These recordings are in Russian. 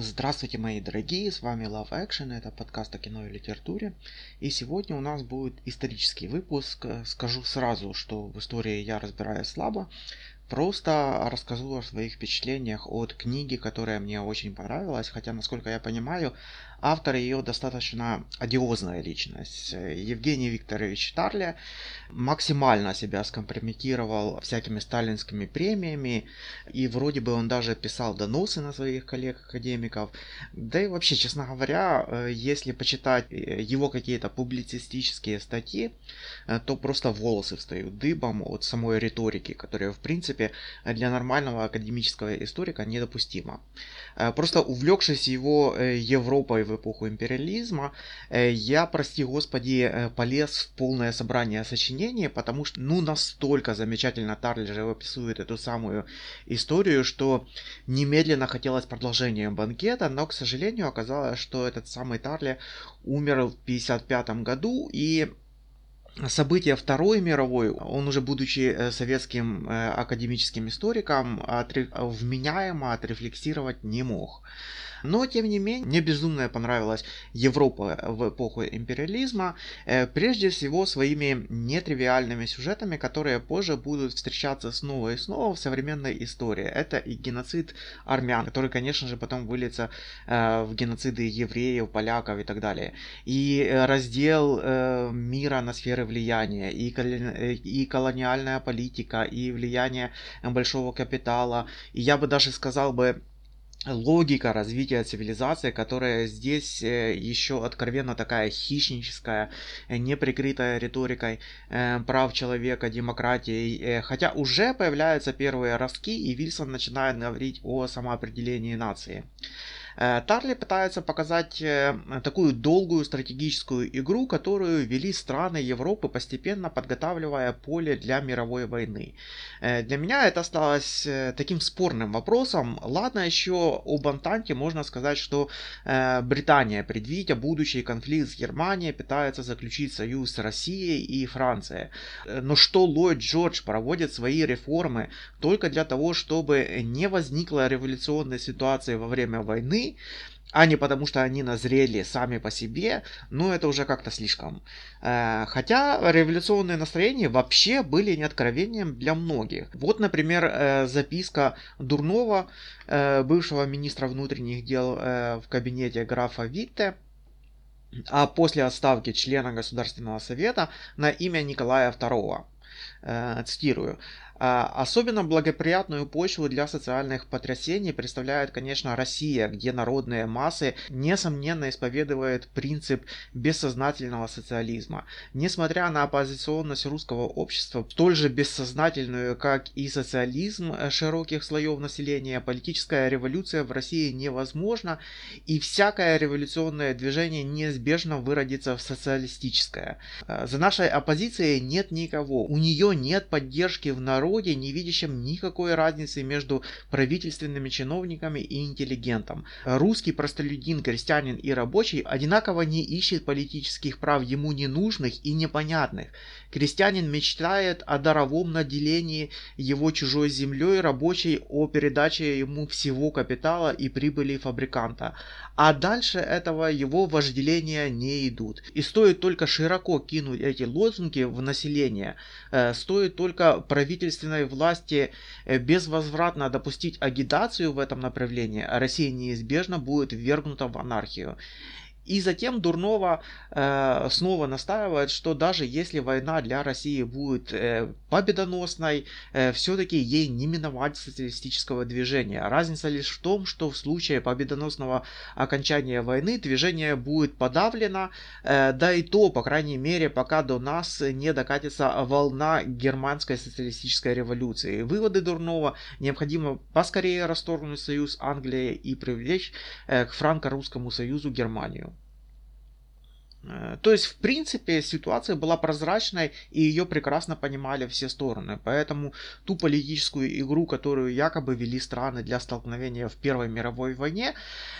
Здравствуйте, мои дорогие, с вами Love Action, это подкаст о кино и литературе. И сегодня у нас будет исторический выпуск. Скажу сразу, что в истории я разбираюсь слабо. Просто расскажу о своих впечатлениях от книги, которая мне очень понравилась, хотя, насколько я понимаю, Автор ее достаточно одиозная личность. Евгений Викторович Тарля максимально себя скомпрометировал всякими сталинскими премиями, и вроде бы он даже писал доносы на своих коллег-академиков. Да и вообще, честно говоря, э, если почитать э, его какие-то публицистические статьи, э, то просто волосы встают дыбом от самой риторики, которая, в принципе, для нормального академического историка недопустима. Просто увлекшись его Европой в эпоху империализма, э, я, прости господи, э, полез в полное собрание сочинений, потому что, ну, настолько замечательно Тарли же описывает эту самую историю, что немедленно хотелось продолжения банкета, но, к сожалению, оказалось, что этот самый Тарли умер в 1955 году, и события Второй мировой, он уже будучи э, советским академическим историком, вменяемо отрефлексировать не мог. Но, тем не менее, мне безумно понравилась Европа в эпоху империализма, э, прежде всего своими нетривиальными сюжетами, которые позже будут встречаться снова и снова в современной истории. Это и геноцид армян, который, конечно же, потом выльется э, в геноциды евреев, поляков и так далее. И э, раздел мира на сферы влияния, и, и колониальная политика, и влияние большого капитала. И я бы даже сказал бы, логика развития цивилизации, которая здесь э, еще откровенно такая хищническая, э, не прикрытая риторикой э, прав человека, демократии. Хотя уже появляются первые ростки, и Вильсон начинает говорить о самоопределении нации. Э, Тарли пытается показать э, такую долгую стратегическую игру, которую вели страны Европы, постепенно подготавливая поле для мировой войны. Э, для меня это осталось таким спорным вопросом. Ладно, еще об Антанте можно сказать, что Британия, предвидя будущий конфликт с Германией, пытается заключить союз с Россией и Францией. Но что Ллойд Джордж проводит свои реформы только для того, чтобы не возникла революционной ситуации во время войны, а не потому, что они назрели сами по себе, ну это уже как-то слишком. Э, хотя революционные настроения вообще были не откровением для многих. Вот, например, э, записка Дурнова, э, бывшего министра внутренних дел в кабинете графа Витте, а после отставки члена Государственного совета на имя Николая II. Цитирую. А, особенно благоприятную почву для социальных потрясений представляет, конечно, Россия, где народные массы несомненно исповедуют принцип бессознательного социализма. Несмотря на оппозиционность русского общества, столь же бессознательную, как и социализм широких слоев населения, политическая революция в России невозможна, и всякое революционное движение неизбежно выродится в социалистическое. А, за нашей оппозицией нет никого, у нее нет поддержки в народе, народе, не видящем никакой разницы между правительственными чиновниками и интеллигентом. Русский простолюдин, крестьянин и рабочий одинаково не ищет политических прав ему ненужных и непонятных. Крестьянин мечтает о даровом наделении его чужой землей, рабочий о передаче ему всего капитала и прибыли фабриканта. А дальше этого его вожделения не идут. И стоит только широко кинуть эти лозунги в население, э, стоит только правительственной власти э, безвозвратно допустить агитацию в этом направлении, а Россия неизбежно будет ввергнута в анархию. И затем Дурнова э, снова настаивает, что даже если война для России будет э, победоносной, э, все-таки ей не миновать социалистического движения. Разница лишь в том, что в случае победоносного окончания войны движение будет подавлено, э, да и то, по крайней мере, пока до нас не докатится волна германской социалистической революции. Выводы Дурнова необходимо поскорее расторгнуть союз Англии и привлечь э, к франко-русскому союзу Германию. Э, то есть, в принципе, ситуация была прозрачной, и ее прекрасно понимали все стороны. Поэтому ту политическую игру, которую якобы вели страны для столкновения в Первой мировой войне,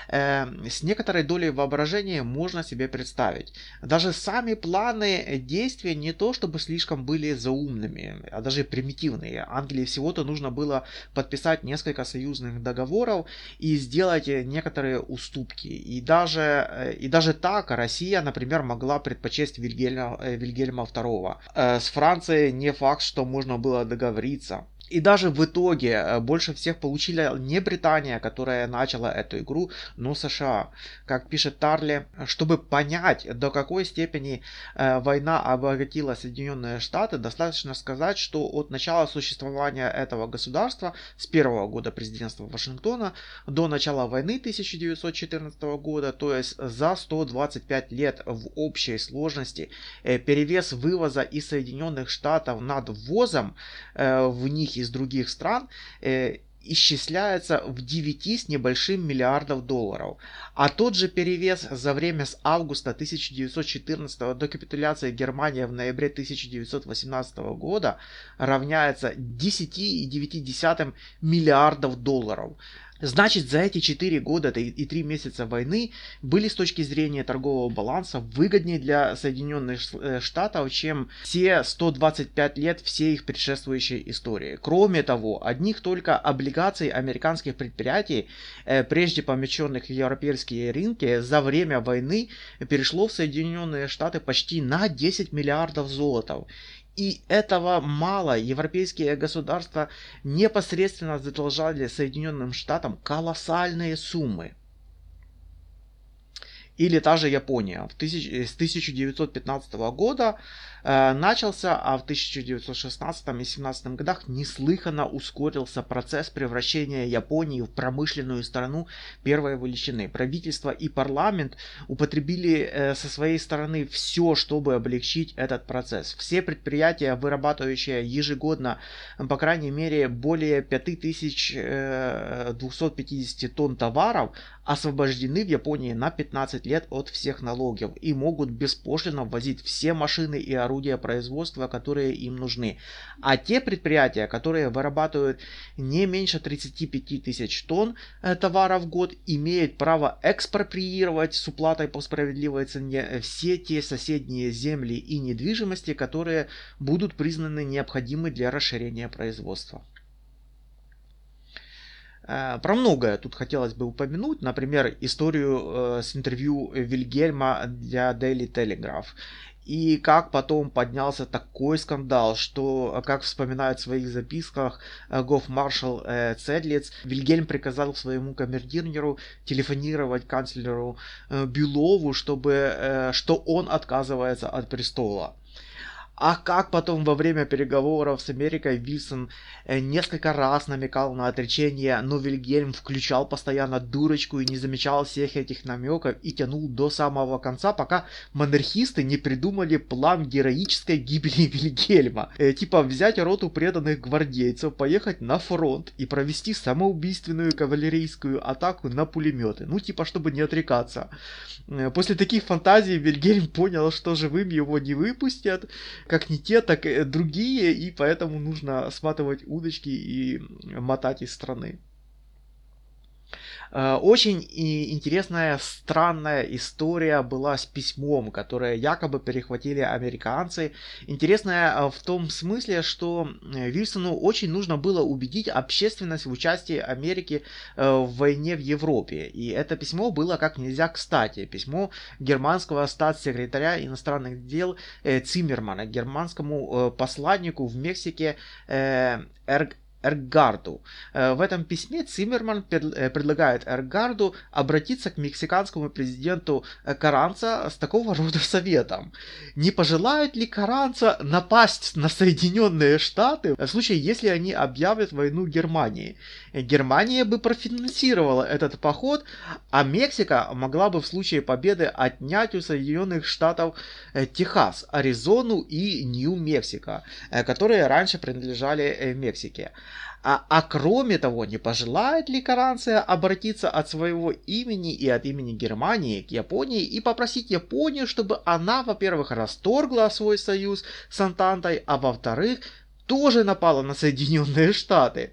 э, с некоторой долей воображения можно себе представить. Даже сами планы действия не то чтобы слишком были заумными, а даже примитивные. Англии всего-то нужно было подписать несколько союзных договоров и сделать некоторые уступки. И даже, э, и даже так Россия, например, могла предпочесть Вильгельма, э, Вильгельма II. Э, с Францией не факт, что можно было договориться. И даже в итоге э, больше всех получили не Британия, которая начала эту игру, но США. Как пишет Тарли, чтобы понять, до какой степени э, война обогатила Соединенные Штаты, достаточно сказать, что от начала существования этого государства, с первого года президентства Вашингтона до начала войны 1914 года, то есть за 125 лет в общей сложности, э, перевес вывоза из Соединенных Штатов над ввозом в них из других стран э, исчисляется в 9 с небольшим миллиардов долларов. А тот же перевес за время с августа 1914 до капитуляции Германии в ноябре 1918 года равняется 10,9 миллиардов долларов. Значит, за эти 4 года и 3 месяца войны были с точки зрения торгового баланса выгоднее для Соединенных э, Штатов, чем все 125 лет всей их предшествующей истории. Кроме того, одних только облигаций американских предприятий, э, прежде помещенных в европейские рынки, за время войны перешло в Соединенные Штаты почти на 10 миллиардов золотов. И этого мало. Европейские государства непосредственно задолжали Соединенным Штатам колоссальные суммы. Или та же Япония. В тысяч, с 1915 года э, начался, а в 1916 и 1917 годах неслыханно ускорился процесс превращения Японии в промышленную страну первой величины. Правительство и парламент употребили э, со своей стороны все, чтобы облегчить этот процесс. Все предприятия, вырабатывающие ежегодно, по крайней мере, более 5250 э, тонн товаров, освобождены в Японии на 15 лет от всех налогов и могут беспошлино ввозить все машины и орудия производства, которые им нужны. А те предприятия, которые вырабатывают не меньше 35 тысяч тонн э, товара в год, имеют право экспроприировать с уплатой по справедливой цене все те соседние земли и недвижимости, которые будут признаны необходимы для расширения производства. Э, про многое тут хотелось бы упомянуть, например, историю э, с интервью Вильгельма для Daily Telegraph. И как потом поднялся такой скандал, что, как вспоминает в своих записках э, гофмаршал Цедлиц, Вильгельм приказал своему камердинеру телефонировать канцлеру Бюлову, чтобы, что он отказывается от престола. А как потом во время переговоров с Америкой Вильсон э, несколько раз намекал на отречение, но Вильгельм включал постоянно дурочку и не замечал всех этих намеков и тянул до самого конца, пока монархисты не придумали план героической гибели Вильгельма. Э, типа взять роту преданных гвардейцев, поехать на фронт и провести самоубийственную кавалерийскую атаку на пулеметы. Ну типа чтобы не отрекаться. Э, после таких фантазий Вильгельм понял, что живым его не выпустят как не те, так и другие, и поэтому нужно сматывать удочки и мотать из страны. Э, очень интересная, странная история была с письмом, которое якобы перехватили американцы. Интересная э, в том смысле, что э, Вильсону очень нужно было убедить общественность в участии Америки в войне в Европе. И это письмо было как нельзя кстати. Письмо германского статс-секретаря иностранных дел Циммермана, германскому посланнику в Мексике Эрг Эргарду. Э, в этом письме Циммерман э, предлагает Эргарду обратиться к мексиканскому президенту э, Каранца с такого рода советом. Не пожелают ли Каранца напасть на Соединенные Штаты в случае, если они объявят войну Германии? Германия бы профинансировала этот поход, а Мексика могла бы в случае победы отнять у Соединенных Штатов Техас, Аризону и Нью-Мексико, которые раньше принадлежали Мексике. А, а кроме того, не пожелает ли Каранция обратиться от своего имени и от имени Германии к Японии и попросить Японию, чтобы она, во-первых, расторгла свой союз с Антантой, а во-вторых, тоже напала на Соединенные Штаты?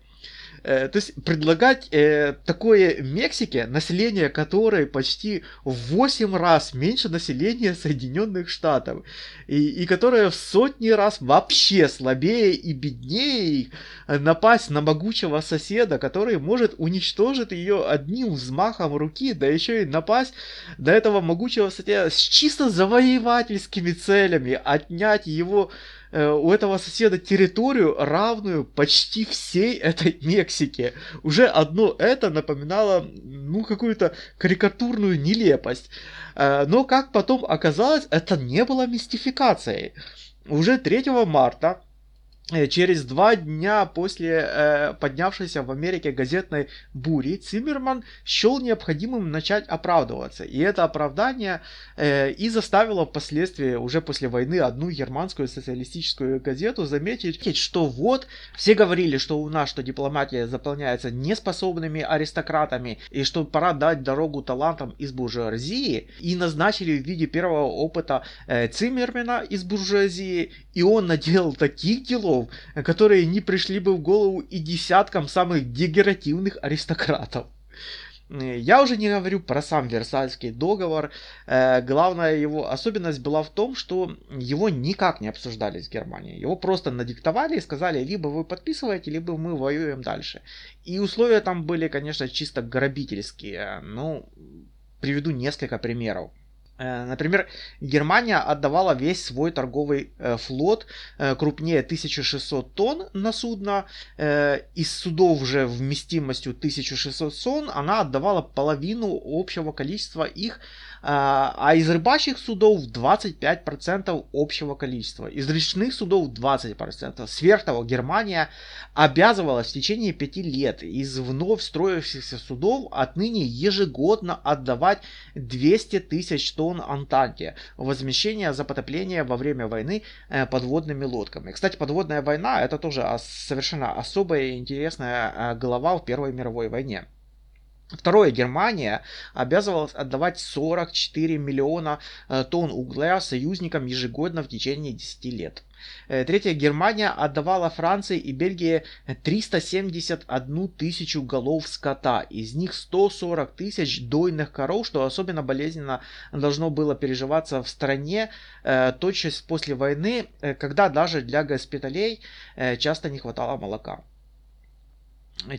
Э, то есть предлагать э, такое Мексике, население которой почти в 8 раз меньше населения Соединенных Штатов, и, и которое в сотни раз вообще слабее и беднее напасть на могучего соседа, который может уничтожить ее одним взмахом руки, да еще и напасть до этого могучего соседа с чисто завоевательскими целями, отнять его Э, у этого соседа территорию, равную почти всей этой Мексике. Уже одно это напоминало, ну, какую-то карикатурную нелепость. Э, но, как потом оказалось, это не было мистификацией. Уже 3 марта Э, через два дня после э, поднявшейся в Америке газетной бури Циммерман счел необходимым начать оправдываться. И это оправдание э, и заставило впоследствии, уже после войны, одну германскую социалистическую газету заметить, что вот, все говорили, что у нас, что дипломатия заполняется неспособными аристократами, и что пора дать дорогу талантам из буржуазии, и назначили в виде первого опыта э, Циммермана из буржуазии, и он наделал таких делов, слов, которые не пришли бы в голову и десяткам самых дегеративных аристократов. Я уже не говорю про сам Версальский договор. Э, главная его особенность была в том, что его никак не обсуждали с Германией. Его просто надиктовали и сказали, либо вы подписываете, либо мы воюем дальше. И условия там были, конечно, чисто грабительские. Ну, приведу несколько примеров. Э, например, Германия отдавала весь свой торговый э, флот э, крупнее 1600 тонн на судно. Из судов же вместимостью 1600 тонн она отдавала половину общего количества их а, а из рыбачьих судов 25% общего количества, из речных судов 20%. Сверх того, Германия обязывалась в течение 5 лет из вновь строившихся судов отныне ежегодно отдавать 200 тысяч тонн Антанте, возмещение за потопление во время войны э, подводными лодками. Кстати, подводная война это тоже совершенно особая и интересная э, глава в Первой мировой войне. Второе, Германия обязывалась отдавать 44 миллиона э, тонн угля союзникам ежегодно в течение 10 лет. Э, третье, Германия отдавала Франции и Бельгии 371 тысячу голов скота, из них 140 тысяч дойных коров, что особенно болезненно должно было переживаться в стране э, тотчас после войны, когда даже для госпиталей часто не хватало молока.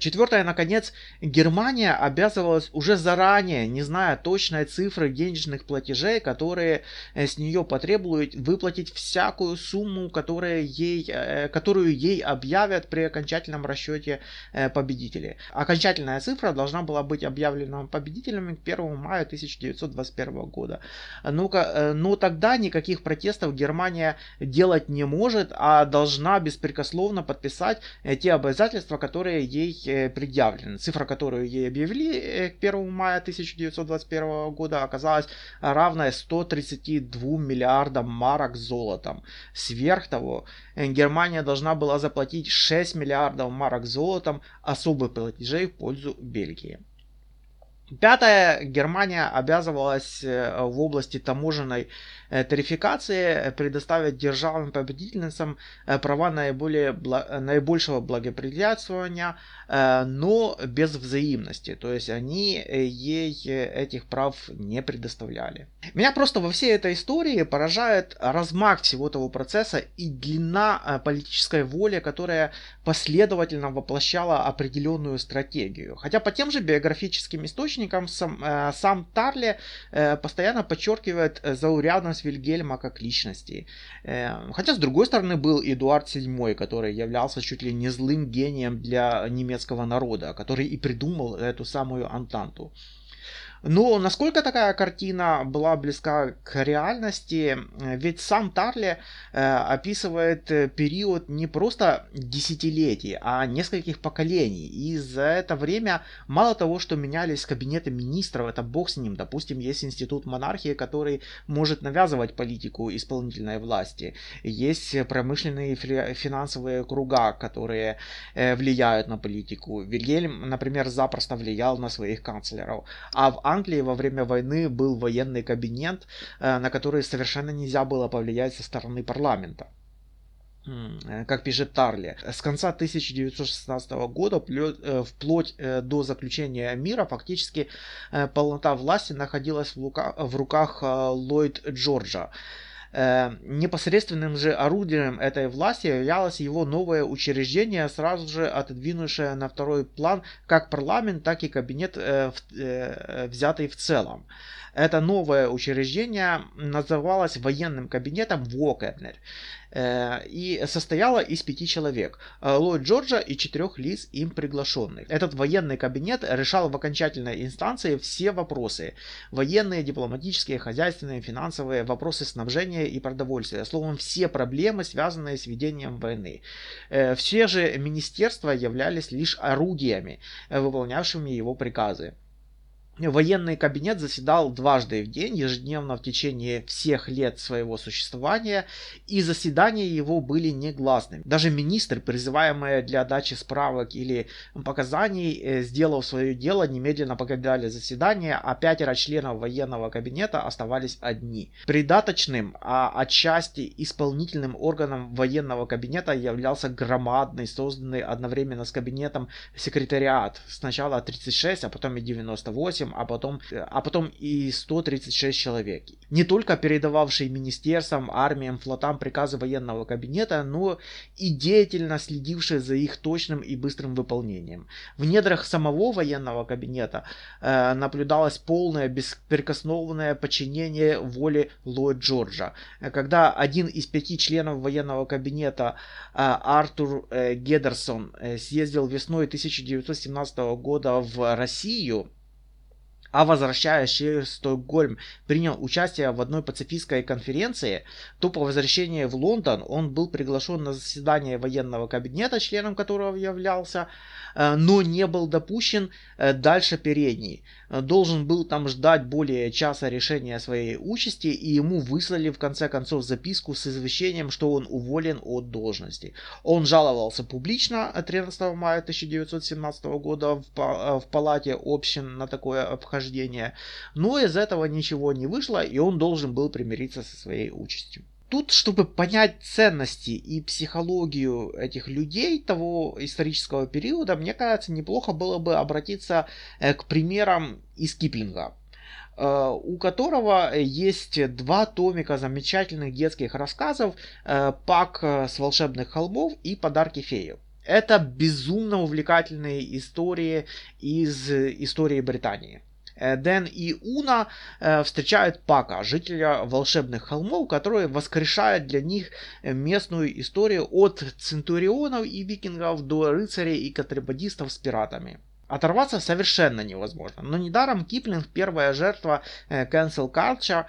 Четвертое, наконец, Германия обязывалась уже заранее, не зная точной цифры денежных платежей, которые э, с нее потребуют, выплатить всякую сумму, которая ей, э, которую ей объявят при окончательном расчете э, победителей. Окончательная цифра должна была быть объявлена победителями к 1 мая 1921 года. Ну-ка, но тогда никаких протестов Германия делать не может, а должна беспрекословно подписать те обязательства, которые ей ей э, предъявлена. Цифра, которую ей объявили э, к 1 мая 1921 года, оказалась равная 132 миллиардам марок золотом. Сверх того, э, Германия должна была заплатить 6 миллиардов марок золотом особых платежей в пользу Бельгии. Пятое, Германия обязывалась в области таможенной тарификации предоставят державам-победительницам э, права наиболее, наибольшего благоприятствования, э, но без взаимности. То есть они ей этих прав не предоставляли. Меня просто во всей этой истории поражает размах всего того процесса и длина политической воли, которая последовательно воплощала определенную стратегию. Хотя по тем же биографическим источникам сам, сам Тарли постоянно подчеркивает заурядность популярность Вильгельма как личности. Эм, хотя, с другой стороны, был Эдуард VII, который являлся чуть ли не злым гением для немецкого народа, который и придумал эту самую Антанту. Но насколько такая картина была близка к реальности, ведь сам Тарли э, описывает э, период не просто десятилетий, а нескольких поколений. И за это время мало того, что менялись кабинеты министров, это бог с ним. Допустим, есть институт монархии, который может навязывать политику исполнительной власти. Есть промышленные финансовые круга, которые э, влияют на политику. Вильгельм, например, запросто влиял на своих канцлеров. А в Англии во время войны был военный кабинет, э, на который совершенно нельзя было повлиять со стороны парламента. как пишет Тарли, с конца 1916 года вплоть до заключения мира фактически полнота власти находилась в руках Ллойд Джорджа. Э, непосредственным же орудием этой власти являлось его новое учреждение, сразу же отодвинувшее на второй план как парламент, так и кабинет, э, э, взятый в целом. Это новое учреждение называлось военным кабинетом Вокернер э, и состояло из пяти человек. Ллойд Джорджа и четырех лиц им приглашенных. Этот военный кабинет решал в окончательной инстанции все вопросы. Военные, дипломатические, хозяйственные, финансовые, вопросы снабжения и продовольствия. Словом, все проблемы, связанные с ведением войны. Э, все же министерства являлись лишь орудиями, выполнявшими его приказы. Военный кабинет заседал дважды в день, ежедневно в течение всех лет своего существования, и заседания его были негласными. Даже министры, призываемые для дачи справок или показаний, э, сделав свое дело, немедленно покидали заседание, а пятеро членов военного кабинета оставались одни. Придаточным, а отчасти исполнительным органом военного кабинета являлся громадный, созданный одновременно с кабинетом секретариат. Сначала 36, а потом и 98 а потом, а потом и 136 человек. Не только передававшие министерствам, армиям, флотам приказы военного кабинета, но и деятельно следившие за их точным и быстрым выполнением. В недрах самого военного кабинета э, наблюдалось полное беспрекословное подчинение воле Ллойд Джорджа. Когда один из пяти членов военного кабинета э, Артур э, Гедерсон э, съездил весной 1917 года в Россию, а возвращаясь через Стокгольм принял участие в одной пацифистской конференции, то по возвращении в Лондон он был приглашен на заседание военного кабинета, членом которого являлся, Э, но не был допущен э, дальше передней. Э, должен был там ждать более часа решения своей участи, и ему выслали в конце концов записку с извещением, что он уволен от должности. Он жаловался публично 13 мая 1917 года в, в палате общин на такое обхождение, но из этого ничего не вышло, и он должен был примириться со своей участью. Тут, чтобы понять ценности и психологию этих людей того исторического периода, мне кажется, неплохо было бы обратиться э, к примерам из Киплинга э, у которого есть два томика замечательных детских рассказов э, «Пак с волшебных холмов» и «Подарки феи». Это безумно увлекательные истории из истории Британии. Э, Дэн и Уна э, встречают Пака, жителя волшебных холмов, который воскрешает для них э, местную историю от центурионов и викингов до рыцарей и контрабандистов с пиратами. Оторваться совершенно невозможно. Но недаром Киплинг первая жертва cancel culture,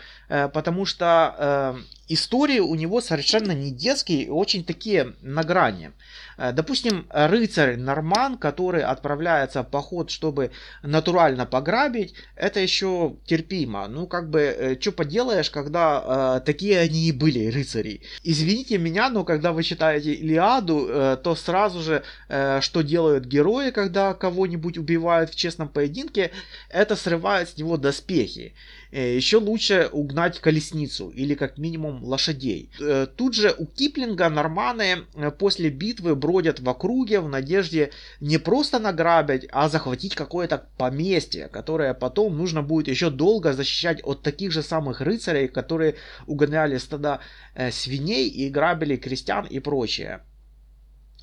потому что истории у него совершенно не детские и очень такие на грани. Э, допустим, рыцарь Норман, который отправляется в поход, чтобы натурально пограбить, это еще терпимо. Ну, как бы, э, что поделаешь, когда э, такие они и были, рыцари. Извините меня, но когда вы читаете Илиаду, э, то сразу же, э, что делают герои, когда кого-нибудь убивают в честном поединке, это срывает с него доспехи. Э, еще лучше угнать колесницу или как минимум лошадей. Э, тут же у Киплинга норманы э, после битвы бродят в округе в надежде не просто награбить, а захватить какое-то поместье, которое потом нужно будет еще долго защищать от таких же самых рыцарей, которые угоняли стада свиней и грабили крестьян и прочее.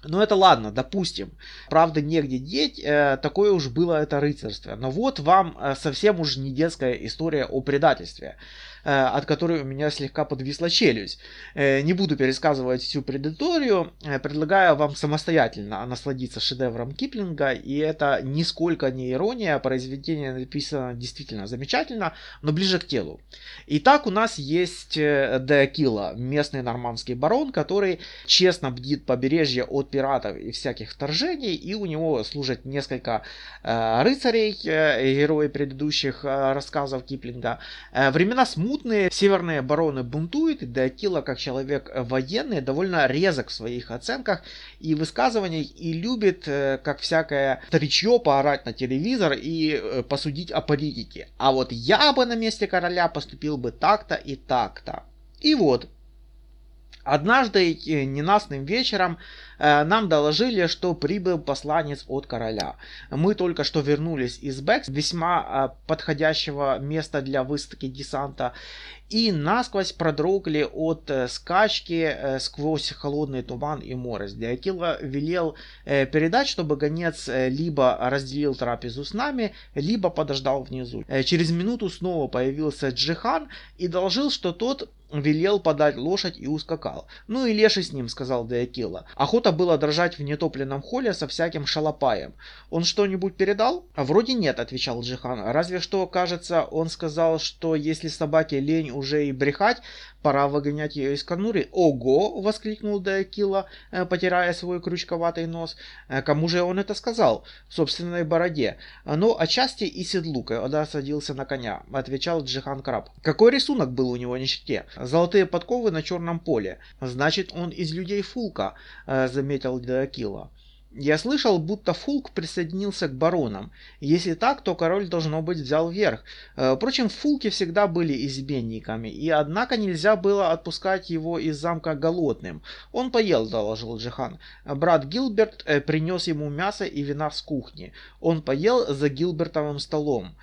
Ну это ладно, допустим. Правда, негде деть, э, такое уж было это рыцарство. Но вот вам э, совсем уж не детская история о предательстве. Э, от которой у меня слегка подвисла челюсть. Э, не буду пересказывать всю предысторию, э, предлагаю вам самостоятельно насладиться шедевром Киплинга, и это нисколько не ирония, произведение написано действительно замечательно, но ближе к телу. Итак, у нас есть Деакила, местный нормандский барон, который честно бдит побережье от пиратов и всяких вторжений, и у него служат несколько рыцарей, герои предыдущих рассказов Киплинга. Времена смут смутные северные бароны бунтуют, и Деатила, как человек военный, довольно резок в своих оценках и высказываниях, и любит, э, как всякое тричье, поорать на телевизор и э, посудить о политике. А вот я бы на месте короля поступил бы так-то и так-то. И вот, Однажды э, ненастным вечером э, нам доложили, что прибыл посланец от короля. Мы только что вернулись из Бэкс, весьма э, подходящего места для выставки десанта, и насквозь продрогли от скачки сквозь холодный туман и морось. Диакила велел передать, чтобы гонец либо разделил трапезу с нами, либо подождал внизу. Через минуту снова появился Джихан и доложил, что тот велел подать лошадь и ускакал. Ну и леший с ним, сказал Деакила. Охота было дрожать в нетопленном холле со всяким шалопаем. Он что-нибудь передал? А вроде нет, отвечал Джихан. Разве что, кажется, он сказал, что если собаке лень уже и брехать, пора выгонять ее из конуры. Ого! воскликнул Деакила, э, потирая свой крючковатый нос. «Э, кому же он это сказал? В собственной бороде. Ну, отчасти и седлу, когда садился на коня, отвечал Джихан Краб. Какой рисунок был у него на щите? Золотые подковы на черном поле. Значит, он из людей Фулка, э, заметил Деакила. Я слышал, будто Фулк присоединился к баронам. Если так, то король, должно быть, взял верх. Э, впрочем, Фулки всегда были изменниками, и однако нельзя было отпускать его из замка голодным. Он поел, доложил Джихан. Брат Гилберт э, принес ему мясо и вина с кухни. Он поел за Гилбертовым столом.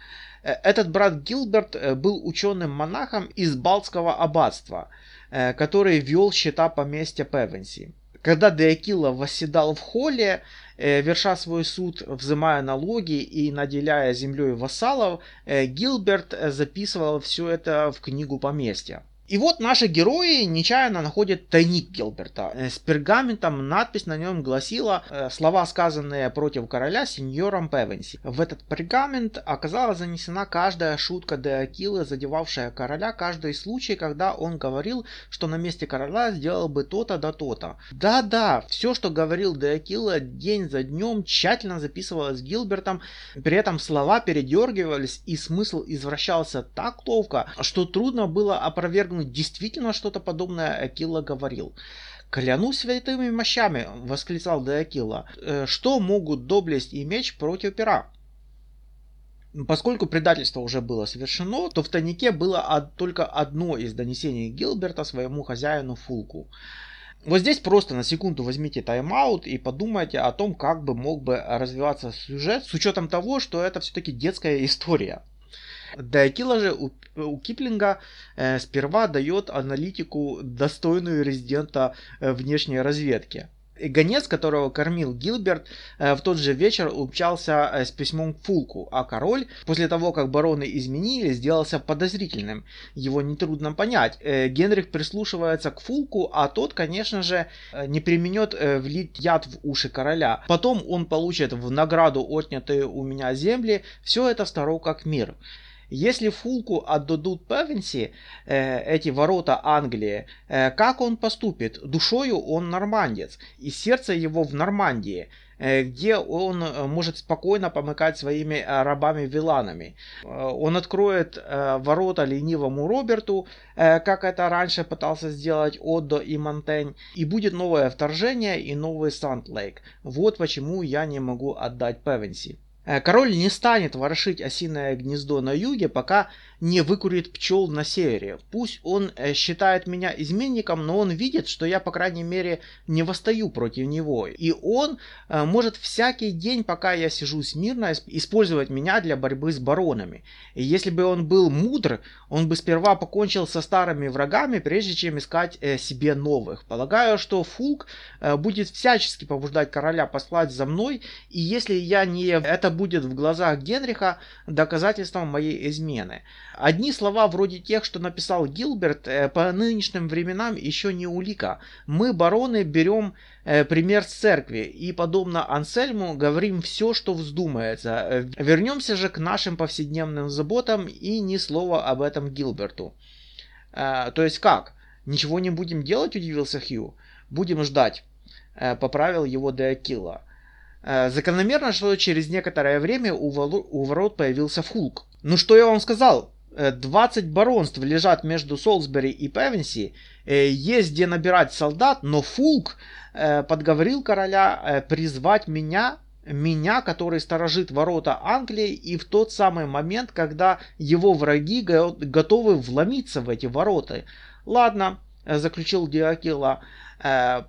Э, этот брат Гилберт был ученым-монахом из Балтского аббатства, который вел счета поместья Певенси. Когда Деакила восседал в холле, э, верша свой суд, взимая налоги и наделяя землей вассалов, э, Гилберт э, записывал все это в книгу поместья. И вот наши герои нечаянно находят тайник Гилберта. Э, с пергаментом надпись на нем гласила э, слова, сказанные против короля сеньором Певенси. В этот пергамент оказалась занесена каждая шутка де Акилы, задевавшая короля, каждый случай, когда он говорил, что на месте короля сделал бы то-то да то-то. Да-да, все, что говорил де Акила день за днем, тщательно записывалось Гилбертом, при этом слова передергивались и смысл извращался так ловко, что трудно было опровергнуть действительно что-то подобное Акила говорил. «Клянусь святыми мощами!» — восклицал Деакила. «Э, «Что могут доблесть и меч против пера?» Поскольку предательство уже было совершено, то в тайнике было только одно из донесений Гилберта своему хозяину Фулку. Вот здесь просто на секунду возьмите тайм-аут и подумайте о том, как бы мог бы развиваться сюжет, с учетом того, что это все-таки детская история. Дайкила же у, у Киплинга э, сперва дает аналитику, достойную резидента э, внешней разведки. И гонец, которого кормил Гилберт, э, в тот же вечер умчался э, с письмом к Фулку, а король, после того, как бароны изменили, сделался подозрительным. Его нетрудно понять. Э, Генрих прислушивается к Фулку, а тот, конечно же, не применет влить яд в уши короля. Потом он получит в награду отнятые у меня земли. Все это старо как мир. Если Фулку отдадут Певенси, э, эти ворота Англии, э, как он поступит? Душою он нормандец, и сердце его в Нормандии э, где он может спокойно помыкать своими рабами-виланами. Он откроет ворота ленивому Роберту, как это раньше пытался сделать Отдо и Монтень, и будет новое вторжение и новый Сант-Лейк. Вот почему я не могу отдать Певенси. Э, король не станет ворошить осиное гнездо на юге, пока не выкурит пчел на севере. Пусть он э, считает меня изменником, но он видит, что я, по крайней мере, не восстаю против него. И он э, может всякий день, пока я сижу смирно, использовать меня для борьбы с баронами. И если бы он был мудр, он бы сперва покончил со старыми врагами, прежде чем искать э, себе новых. Полагаю, что Фулк будет всячески побуждать короля послать за мной, и если я не... Это будет в глазах Генриха доказательством моей измены. Одни слова вроде тех, что написал Гилберт, э, по нынешним временам еще не улика. Мы, бароны, берем э, пример с церкви и, подобно Ансельму, говорим все, что вздумается. Э, вернемся же к нашим повседневным заботам и ни слова об этом Гилберту. То есть как? Ничего не будем делать, удивился Хью. Будем ждать, поправил его Деакила. Закономерно, что через некоторое время у ворот появился Фулк. «Ну что я вам сказал?» 20 баронств лежат между Солсбери и Певенси, э, есть где набирать солдат, но Фулк э, подговорил короля э, призвать меня, меня, который сторожит ворота Англии, и в тот самый момент, когда его враги готовы вломиться в эти ворота. Ладно, заключил Диакила,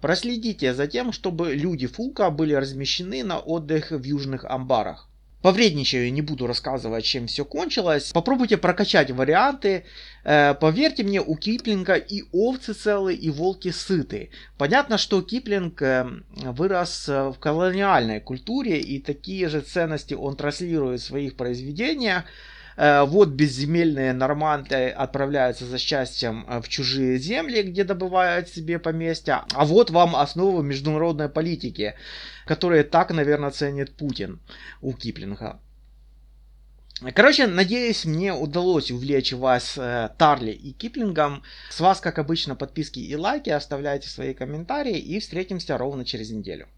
проследите за тем, чтобы люди Фулка были размещены на отдых в южных амбарах. Повредничаю, не буду рассказывать, чем все кончилось. Попробуйте прокачать варианты. Э, поверьте мне, у Киплинга и овцы целые, и волки сыты. Понятно, что Киплинг э, вырос э, в колониальной культуре, и такие же ценности он транслирует в своих произведениях. Э, вот безземельные норманты отправляются за счастьем э, в чужие земли, где добывают себе поместья. А вот вам основы международной политики, которые так, наверное, ценит Путин у Киплинга. Короче, надеюсь, мне удалось увлечь вас э, Тарли и Киплингом. С вас, как обычно, подписки и лайки, оставляйте свои комментарии и встретимся ровно через неделю.